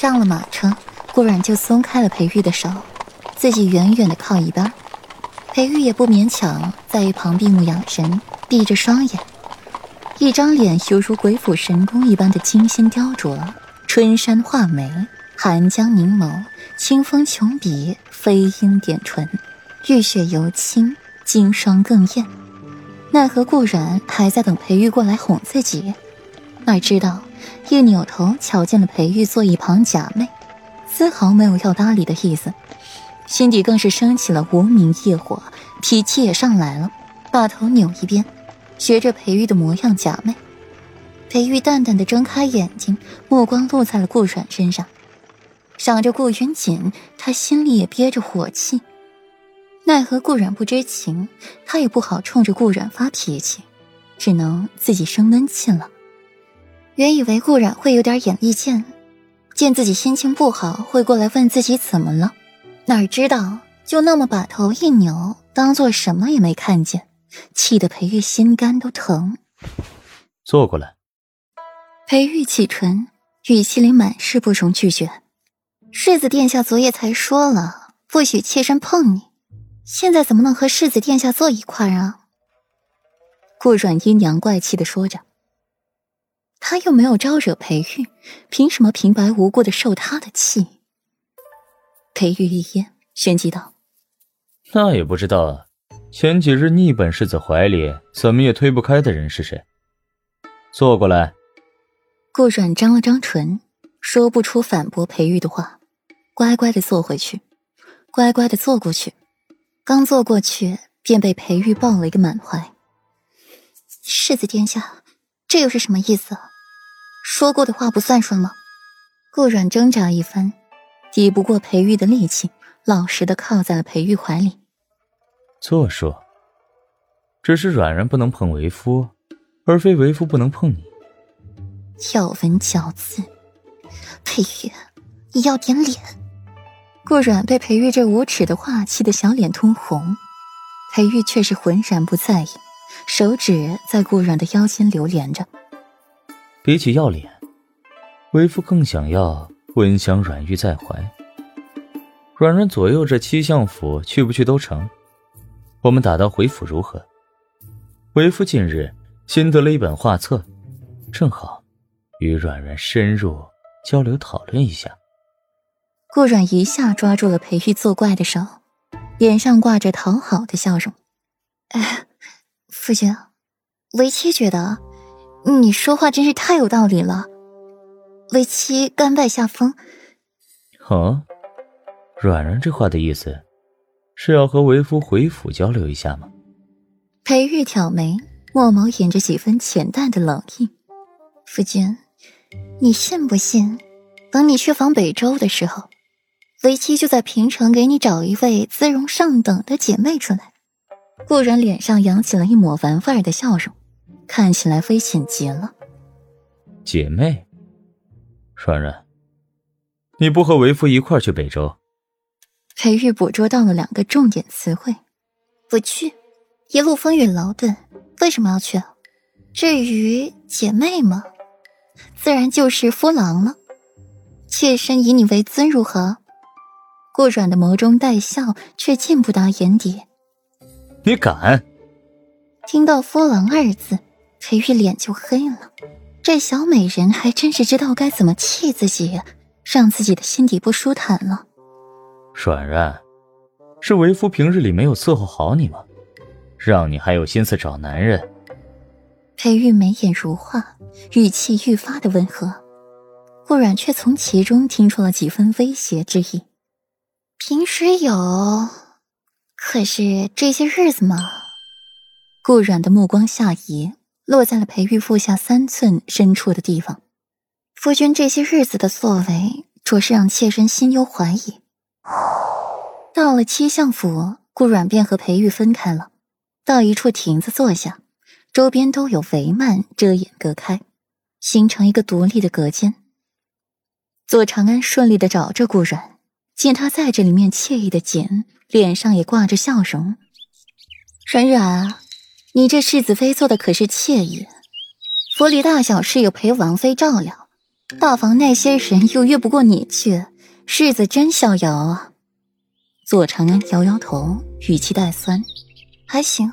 上了马车，顾然就松开了裴玉的手，自己远远的靠一边。裴玉也不勉强，在一旁闭目养神，闭着双眼，一张脸犹如鬼斧神工一般的精心雕琢，春山画眉，寒江凝眸，清风琼笔，飞鹰点唇，玉雪犹清，金霜更艳。奈何顾然还在等裴玉过来哄自己，哪知道。一扭头，瞧见了裴玉坐一旁假寐，丝毫没有要搭理的意思，心底更是升起了无名业火，脾气也上来了，把头扭一边，学着裴玉的模样假寐。裴玉淡淡的睁开眼睛，目光落在了顾阮身上，想着顾云锦，他心里也憋着火气，奈何顾阮不知情，他也不好冲着顾阮发脾气，只能自己生闷气了。原以为顾然会有点眼力见，见自己心情不好会过来问自己怎么了，哪知道就那么把头一扭，当做什么也没看见，气得裴玉心肝都疼。坐过来。裴玉启唇，语气里满是不容拒绝。世子殿下昨夜才说了，不许妾身碰你，现在怎么能和世子殿下坐一块啊？顾软阴阳怪气的说着。他又没有招惹裴玉，凭什么平白无故的受他的气？裴玉一噎，旋即道：“那也不知道，前几日逆本世子怀里，怎么也推不开的人是谁？坐过来。”顾阮张了张唇，说不出反驳裴玉的话，乖乖的坐回去，乖乖的坐过去。刚坐过去，便被裴玉抱了一个满怀。世子殿下，这又是什么意思？说过的话不算数吗？顾阮挣扎一番，抵不过裴玉的力气，老实的靠在了裴玉怀里。做说，只是软软不能碰为夫，而非为夫不能碰你。咬文嚼字，裴玉，你要点脸！顾阮被裴玉这无耻的话气得小脸通红，裴玉却是浑然不在意，手指在顾阮的腰间流连着。比起要脸，为夫更想要温香软玉在怀。软软左右这七相府去不去都成，我们打道回府如何？为夫近日新得了一本画册，正好与软软深入交流讨论一下。顾软一下抓住了裴玉作怪的手，脸上挂着讨好的笑容。哎，夫君，为妻觉得。你说话真是太有道理了，为妻甘拜下风。哦，软软这话的意思，是要和为夫回府交流一下吗？裴玉挑眉，墨眸掩着几分浅淡的冷意。夫君，你信不信？等你去访北周的时候，为妻就在平城给你找一位姿容上等的姐妹出来。顾然脸上扬起了一抹玩味的笑容。看起来危险极了，姐妹，软软，你不和为夫一块去北周？裴玉捕捉到了两个重点词汇，不去，一路风雨劳顿，为什么要去？至于姐妹吗？自然就是夫郎了。妾身以你为尊，如何？顾软的眸中带笑，却见不达眼底。你敢？听到夫郎二字。裴玉脸就黑了，这小美人还真是知道该怎么气自己，让自己的心底不舒坦了。软软，是为夫平日里没有伺候好你吗？让你还有心思找男人？裴玉眉眼如画，语气愈发的温和，顾软却从其中听出了几分威胁之意。平时有，可是这些日子嘛。顾软的目光下移。落在了裴玉腹下三寸深处的地方，夫君这些日子的作为，着实让妾身心忧怀疑。到了七相府，顾阮便和裴玉分开了，到一处亭子坐下，周边都有帷幔遮掩隔开，形成一个独立的隔间。左长安顺利的找着顾阮，见他在这里面惬意的紧，脸上也挂着笑容。阮阮。你这世子妃做的可是惬意，府里大小事有陪王妃照料，大房那些人又越不过你去，世子真逍遥啊。左长安摇摇头，语气带酸：“还行。”